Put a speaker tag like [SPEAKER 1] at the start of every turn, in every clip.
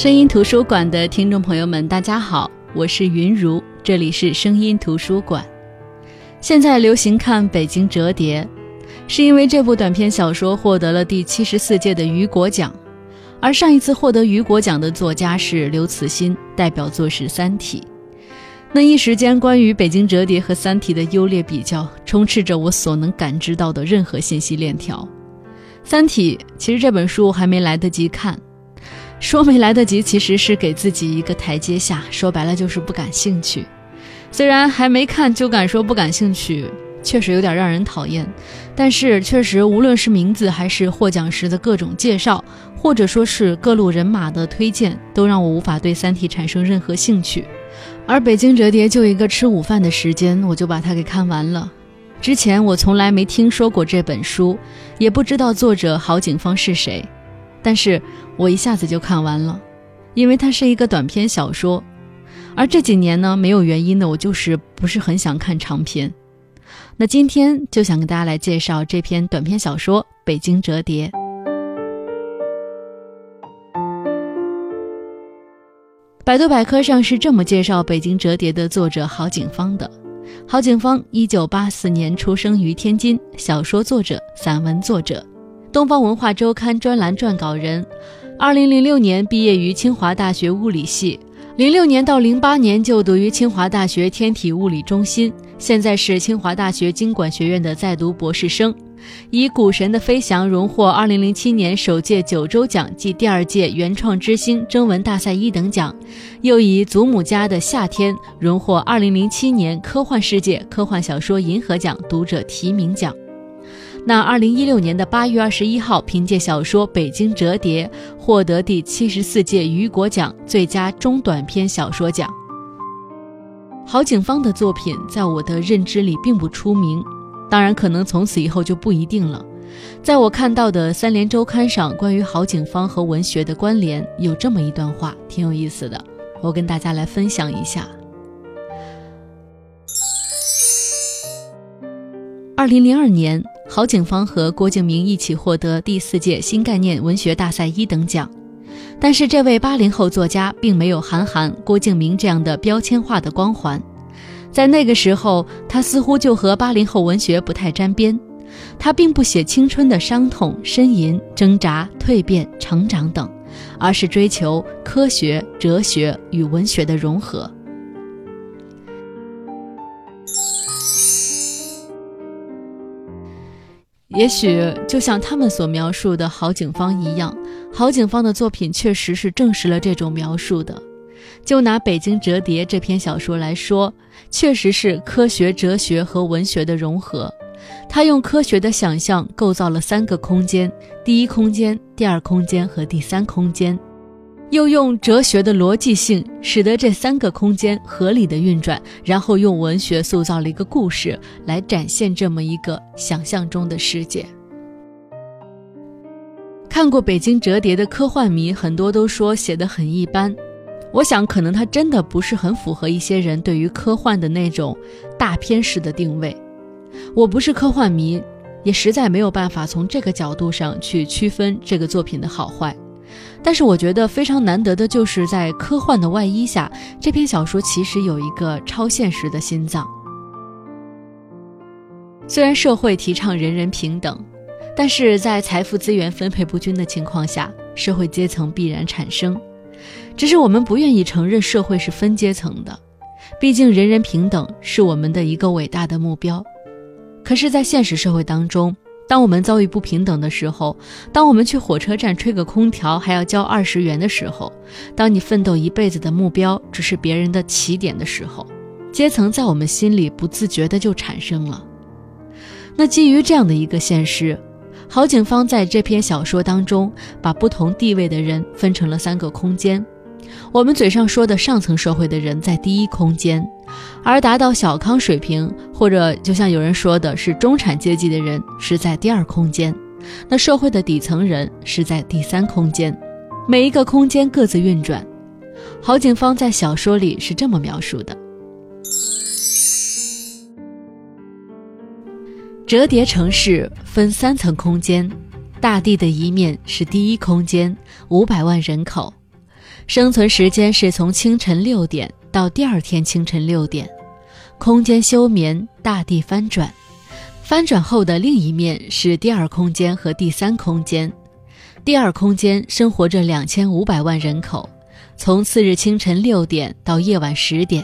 [SPEAKER 1] 声音图书馆的听众朋友们，大家好，我是云如，这里是声音图书馆。现在流行看《北京折叠》，是因为这部短篇小说获得了第七十四届的雨果奖，而上一次获得雨果奖的作家是刘慈欣，代表作是《三体》。那一时间，关于《北京折叠》和《三体》的优劣比较，充斥着我所能感知到的任何信息链条。《三体》其实这本书还没来得及看。说没来得及，其实是给自己一个台阶下。说白了就是不感兴趣。虽然还没看就敢说不感兴趣，确实有点让人讨厌。但是确实，无论是名字还是获奖时的各种介绍，或者说是各路人马的推荐，都让我无法对《三体》产生任何兴趣。而《北京折叠》就一个吃午饭的时间，我就把它给看完了。之前我从来没听说过这本书，也不知道作者郝景芳是谁。但是我一下子就看完了，因为它是一个短篇小说，而这几年呢，没有原因的，我就是不是很想看长篇。那今天就想跟大家来介绍这篇短篇小说《北京折叠》。百度百科上是这么介绍《北京折叠》的作者郝景芳的：郝景芳，一九八四年出生于天津，小说作者、散文作者。东方文化周刊专栏撰稿人，二零零六年毕业于清华大学物理系，零六年到零八年就读于清华大学天体物理中心，现在是清华大学经管学院的在读博士生，以《股神的飞翔》荣获二零零七年首届九州奖暨第二届原创之星征文大赛一等奖，又以《祖母家的夏天》荣获二零零七年科幻世界科幻小说银河奖读者提名奖。那二零一六年的八月二十一号，凭借小说《北京折叠》获得第七十四届雨果奖最佳中短篇小说奖。郝景芳的作品在我的认知里并不出名，当然可能从此以后就不一定了。在我看到的《三联周刊》上关于郝景芳和文学的关联，有这么一段话，挺有意思的，我跟大家来分享一下。二零零二年。郝景芳和郭敬明一起获得第四届新概念文学大赛一等奖，但是这位八零后作家并没有韩寒、郭敬明这样的标签化的光环，在那个时候，他似乎就和八零后文学不太沾边。他并不写青春的伤痛、呻吟、挣扎、蜕变、成长等，而是追求科学、哲学与文学的融合。也许就像他们所描述的郝景芳一样，郝景芳的作品确实是证实了这种描述的。就拿《北京折叠》这篇小说来说，确实是科学、哲学和文学的融合。他用科学的想象构造了三个空间：第一空间、第二空间和第三空间。又用哲学的逻辑性，使得这三个空间合理的运转，然后用文学塑造了一个故事，来展现这么一个想象中的世界。看过《北京折叠》的科幻迷很多都说写的很一般，我想可能它真的不是很符合一些人对于科幻的那种大片式的定位。我不是科幻迷，也实在没有办法从这个角度上去区分这个作品的好坏。但是我觉得非常难得的就是在科幻的外衣下，这篇小说其实有一个超现实的心脏。虽然社会提倡人人平等，但是在财富资源分配不均的情况下，社会阶层必然产生。只是我们不愿意承认社会是分阶层的，毕竟人人平等是我们的一个伟大的目标。可是，在现实社会当中，当我们遭遇不平等的时候，当我们去火车站吹个空调还要交二十元的时候，当你奋斗一辈子的目标只是别人的起点的时候，阶层在我们心里不自觉的就产生了。那基于这样的一个现实，郝景芳在这篇小说当中把不同地位的人分成了三个空间。我们嘴上说的上层社会的人在第一空间。而达到小康水平，或者就像有人说的是中产阶级的人，是在第二空间；那社会的底层人是在第三空间。每一个空间各自运转。郝景芳在小说里是这么描述的：折叠城市分三层空间，大地的一面是第一空间，五百万人口。生存时间是从清晨六点到第二天清晨六点。空间休眠，大地翻转。翻转后的另一面是第二空间和第三空间。第二空间生活着两千五百万人口，从次日清晨六点到夜晚十点；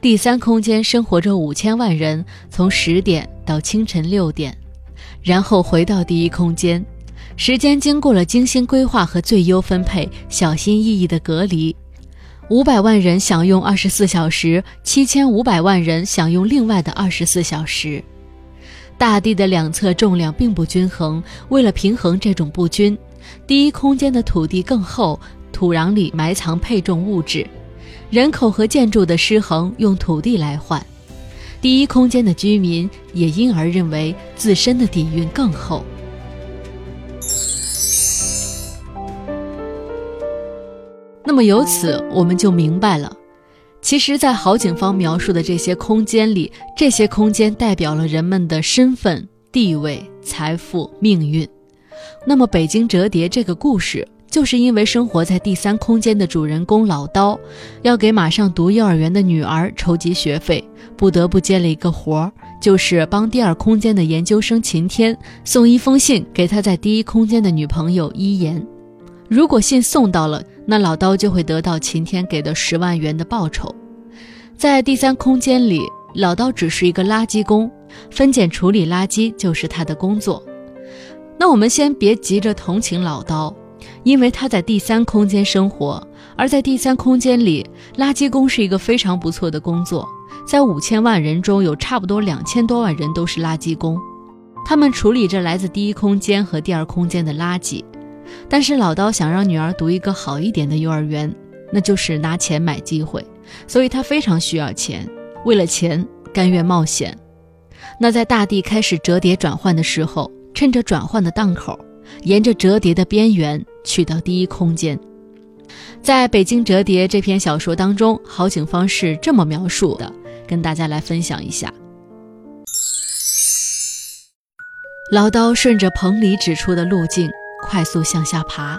[SPEAKER 1] 第三空间生活着五千万人，从十点到清晨六点，然后回到第一空间。时间经过了精心规划和最优分配，小心翼翼的隔离。五百万人享用二十四小时，七千五百万人享用另外的二十四小时。大地的两侧重量并不均衡，为了平衡这种不均，第一空间的土地更厚，土壤里埋藏配重物质；人口和建筑的失衡用土地来换，第一空间的居民也因而认为自身的底蕴更厚。那么由此我们就明白了。其实，在郝景芳描述的这些空间里，这些空间代表了人们的身份、地位、财富、命运。那么，北京折叠这个故事，就是因为生活在第三空间的主人公老刀，要给马上读幼儿园的女儿筹集学费，不得不接了一个活儿，就是帮第二空间的研究生秦天送一封信给他在第一空间的女朋友伊言。如果信送到了，那老刀就会得到晴天给的十万元的报酬。在第三空间里，老刀只是一个垃圾工，分拣处理垃圾就是他的工作。那我们先别急着同情老刀，因为他在第三空间生活，而在第三空间里，垃圾工是一个非常不错的工作。在五千万人中有差不多两千多万人都是垃圾工，他们处理着来自第一空间和第二空间的垃圾。但是老刀想让女儿读一个好一点的幼儿园，那就是拿钱买机会，所以他非常需要钱，为了钱甘愿冒险。那在大地开始折叠转换的时候，趁着转换的档口，沿着折叠的边缘去到第一空间。在北京折叠这篇小说当中，郝景芳是这么描述的，跟大家来分享一下。老刀顺着棚里指出的路径。快速向下爬，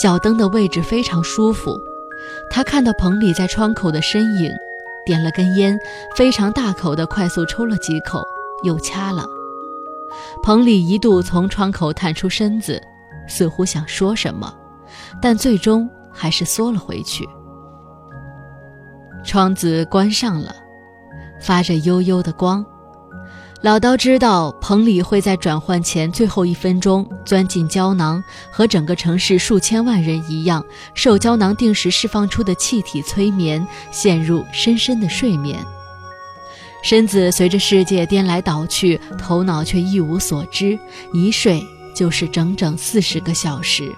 [SPEAKER 1] 脚蹬的位置非常舒服。他看到棚里在窗口的身影，点了根烟，非常大口的快速抽了几口，又掐了。棚里一度从窗口探出身子，似乎想说什么，但最终还是缩了回去。窗子关上了，发着幽幽的光。老刀知道彭里会在转换前最后一分钟钻进胶囊，和整个城市数千万人一样，受胶囊定时释放出的气体催眠，陷入深深的睡眠。身子随着世界颠来倒去，头脑却一无所知，一睡就是整整四十个小时，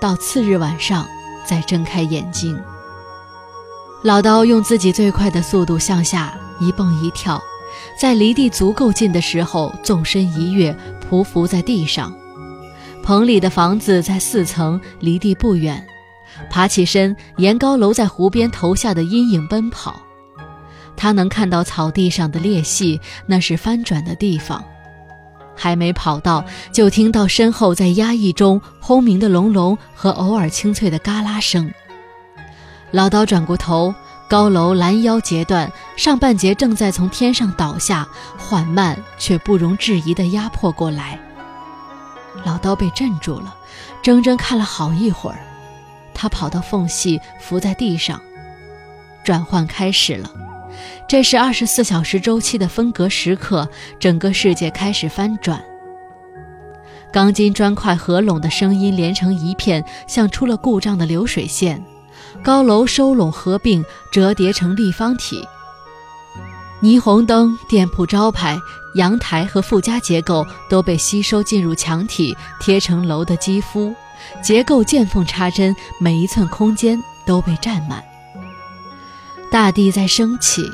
[SPEAKER 1] 到次日晚上再睁开眼睛。老刀用自己最快的速度向下一蹦一跳。在离地足够近的时候，纵身一跃，匍匐在地上。棚里的房子在四层，离地不远。爬起身，沿高楼在湖边投下的阴影奔跑。他能看到草地上的裂隙，那是翻转的地方。还没跑到，就听到身后在压抑中轰鸣的隆隆和偶尔清脆的嘎啦声。老刀转过头。高楼拦腰截断，上半截正在从天上倒下，缓慢却不容置疑地压迫过来。老刀被镇住了，怔怔看了好一会儿，他跑到缝隙，伏在地上。转换开始了，这是二十四小时周期的分隔时刻，整个世界开始翻转。钢筋砖块合拢的声音连成一片，像出了故障的流水线。高楼收拢合并折叠成立方体，霓虹灯、店铺招牌、阳台和附加结构都被吸收进入墙体，贴成楼的肌肤，结构见缝插针，每一寸空间都被占满。大地在升起，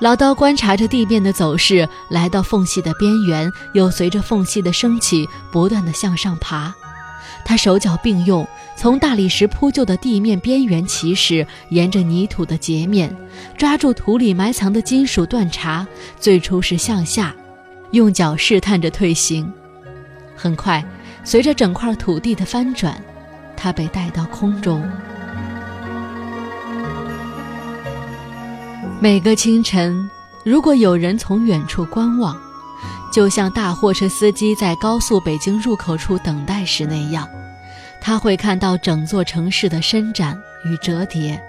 [SPEAKER 1] 老刀观察着地面的走势，来到缝隙的边缘，又随着缝隙的升起，不断的向上爬。他手脚并用，从大理石铺就的地面边缘起始沿着泥土的截面抓住土里埋藏的金属断茬最初是向下用脚试探着退行很快随着整块土地的翻转它被带到空中。每个清晨如果有人从远处观望就像大货车司机在高速北京入口处等待时那样他会看到整座城市的伸展与折叠。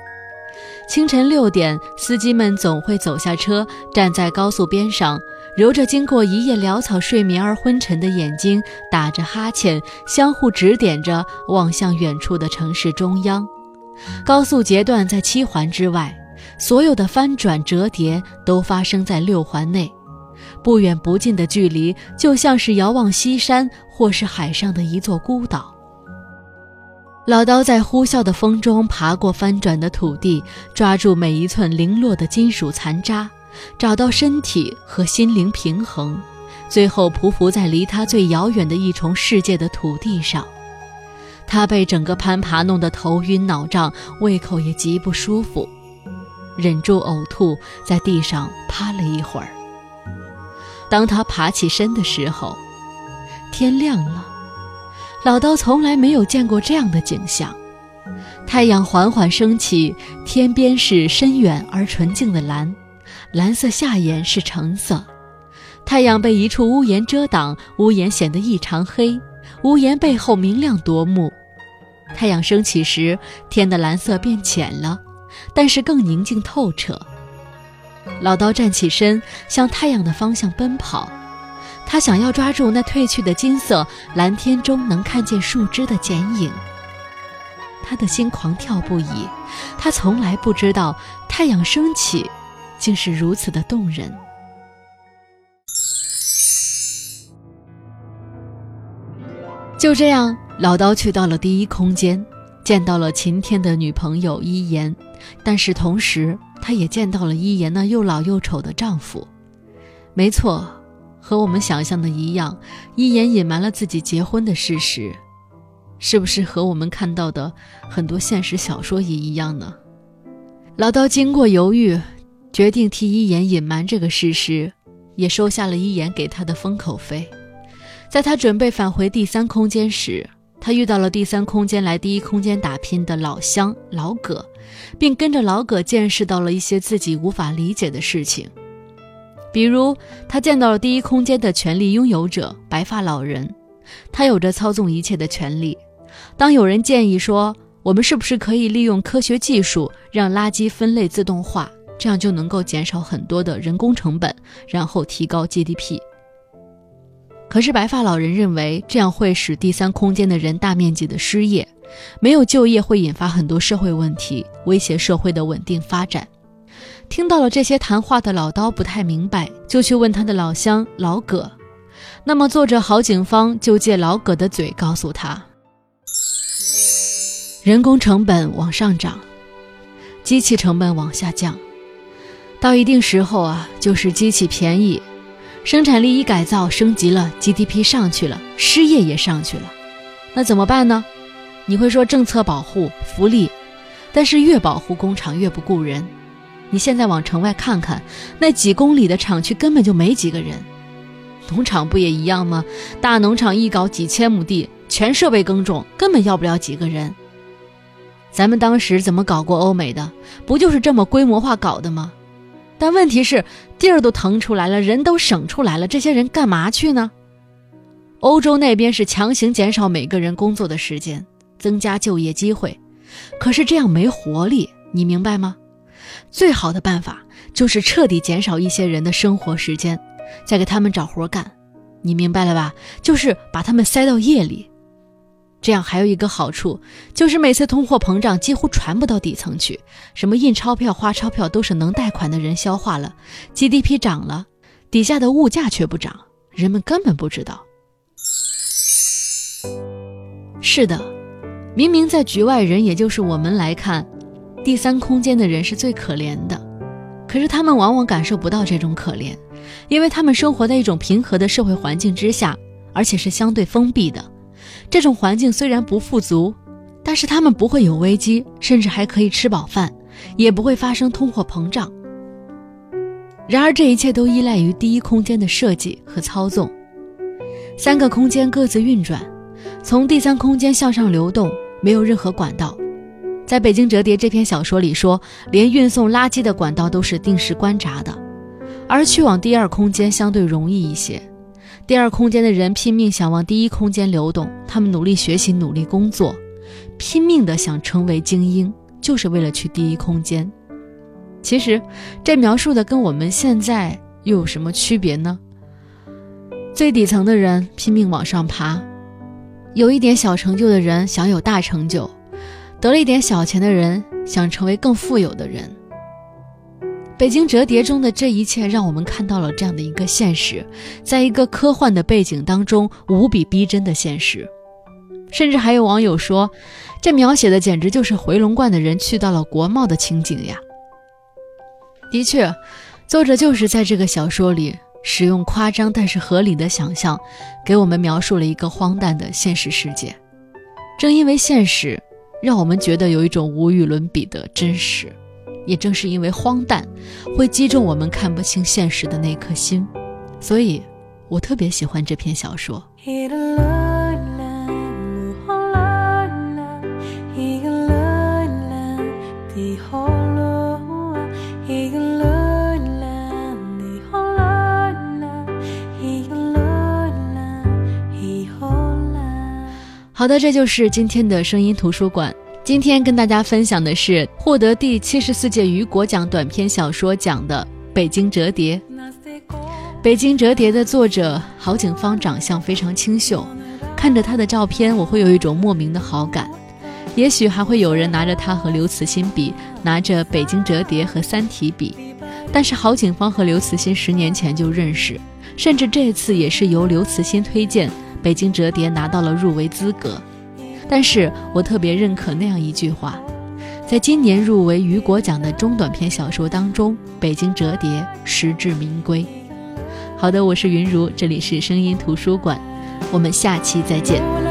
[SPEAKER 1] 清晨六点，司机们总会走下车，站在高速边上，揉着经过一夜潦草睡眠而昏沉的眼睛，打着哈欠，相互指点着，望向远处的城市中央。高速截断在七环之外。所有的翻转折叠都发生在六环内，不远不近的距离，就像是遥望西山或是海上的一座孤岛。老刀在呼啸的风中爬过翻转的土地，抓住每一寸零落的金属残渣，找到身体和心灵平衡，最后匍匐在离他最遥远的一重世界的土地上。他被整个攀爬弄得头晕脑胀，胃口也极不舒服。忍住呕吐，在地上趴了一会儿。当他爬起身的时候，天亮了。老刀从来没有见过这样的景象：太阳缓缓升起，天边是深远而纯净的蓝，蓝色下沿是橙色。太阳被一处屋檐遮挡，屋檐显得异常黑，屋檐背后明亮夺目。太阳升起时，天的蓝色变浅了。但是更宁静透彻。老刀站起身，向太阳的方向奔跑。他想要抓住那褪去的金色，蓝天中能看见树枝的剪影。他的心狂跳不已。他从来不知道太阳升起，竟是如此的动人。就这样，老刀去到了第一空间，见到了晴天的女朋友伊言。但是同时，他也见到了伊言那又老又丑的丈夫。没错，和我们想象的一样，一眼隐瞒了自己结婚的事实，是不是和我们看到的很多现实小说也一样呢？老刀经过犹豫，决定替伊颜隐瞒这个事实，也收下了伊颜给他的封口费。在他准备返回第三空间时，他遇到了第三空间来第一空间打拼的老乡老葛，并跟着老葛见识到了一些自己无法理解的事情，比如他见到了第一空间的权力拥有者白发老人，他有着操纵一切的权利。当有人建议说，我们是不是可以利用科学技术让垃圾分类自动化，这样就能够减少很多的人工成本，然后提高 GDP。可是白发老人认为，这样会使第三空间的人大面积的失业，没有就业会引发很多社会问题，威胁社会的稳定发展。听到了这些谈话的老刀不太明白，就去问他的老乡老葛。那么作者郝景芳就借老葛的嘴告诉他：人工成本往上涨，机器成本往下降，到一定时候啊，就是机器便宜。生产力一改造升级了，GDP 上去了，失业也上去了，那怎么办呢？你会说政策保护福利，但是越保护工厂越不雇人。你现在往城外看看，那几公里的厂区根本就没几个人。农场不也一样吗？大农场一搞几千亩地，全设备耕种，根本要不了几个人。咱们当时怎么搞过欧美的？不就是这么规模化搞的吗？但问题是，地儿都腾出来了，人都省出来了，这些人干嘛去呢？欧洲那边是强行减少每个人工作的时间，增加就业机会，可是这样没活力，你明白吗？最好的办法就是彻底减少一些人的生活时间，再给他们找活干，你明白了吧？就是把他们塞到夜里。这样还有一个好处，就是每次通货膨胀几乎传不到底层去，什么印钞票、花钞票都是能贷款的人消化了，GDP 涨了，底下的物价却不涨，人们根本不知道。是的，明明在局外人，也就是我们来看，第三空间的人是最可怜的，可是他们往往感受不到这种可怜，因为他们生活在一种平和的社会环境之下，而且是相对封闭的。这种环境虽然不富足，但是他们不会有危机，甚至还可以吃饱饭，也不会发生通货膨胀。然而，这一切都依赖于第一空间的设计和操纵。三个空间各自运转，从第三空间向上流动，没有任何管道。在北京折叠这篇小说里说，连运送垃圾的管道都是定时关闸的，而去往第二空间相对容易一些。第二空间的人拼命想往第一空间流动，他们努力学习，努力工作，拼命的想成为精英，就是为了去第一空间。其实，这描述的跟我们现在又有什么区别呢？最底层的人拼命往上爬，有一点小成就的人想有大成就，得了一点小钱的人想成为更富有的人。北京折叠中的这一切，让我们看到了这样的一个现实，在一个科幻的背景当中，无比逼真的现实。甚至还有网友说，这描写的简直就是回龙观的人去到了国贸的情景呀。的确，作者就是在这个小说里使用夸张但是合理的想象，给我们描述了一个荒诞的现实世界。正因为现实，让我们觉得有一种无与伦比的真实。也正是因为荒诞，会击中我们看不清现实的那颗心，所以我特别喜欢这篇小说。好的，这就是今天的声音图书馆。今天跟大家分享的是获得第七十四届雨果奖短篇小说奖的《北京折叠》。《北京折叠》的作者郝景芳长相非常清秀，看着他的照片，我会有一种莫名的好感。也许还会有人拿着他和刘慈欣比，拿着《北京折叠》和《三体》比。但是郝景芳和刘慈欣十年前就认识，甚至这次也是由刘慈欣推荐，《北京折叠》拿到了入围资格。但是我特别认可那样一句话，在今年入围雨果奖的中短篇小说当中，《北京折叠》实至名归。好的，我是云如，这里是声音图书馆，我们下期再见。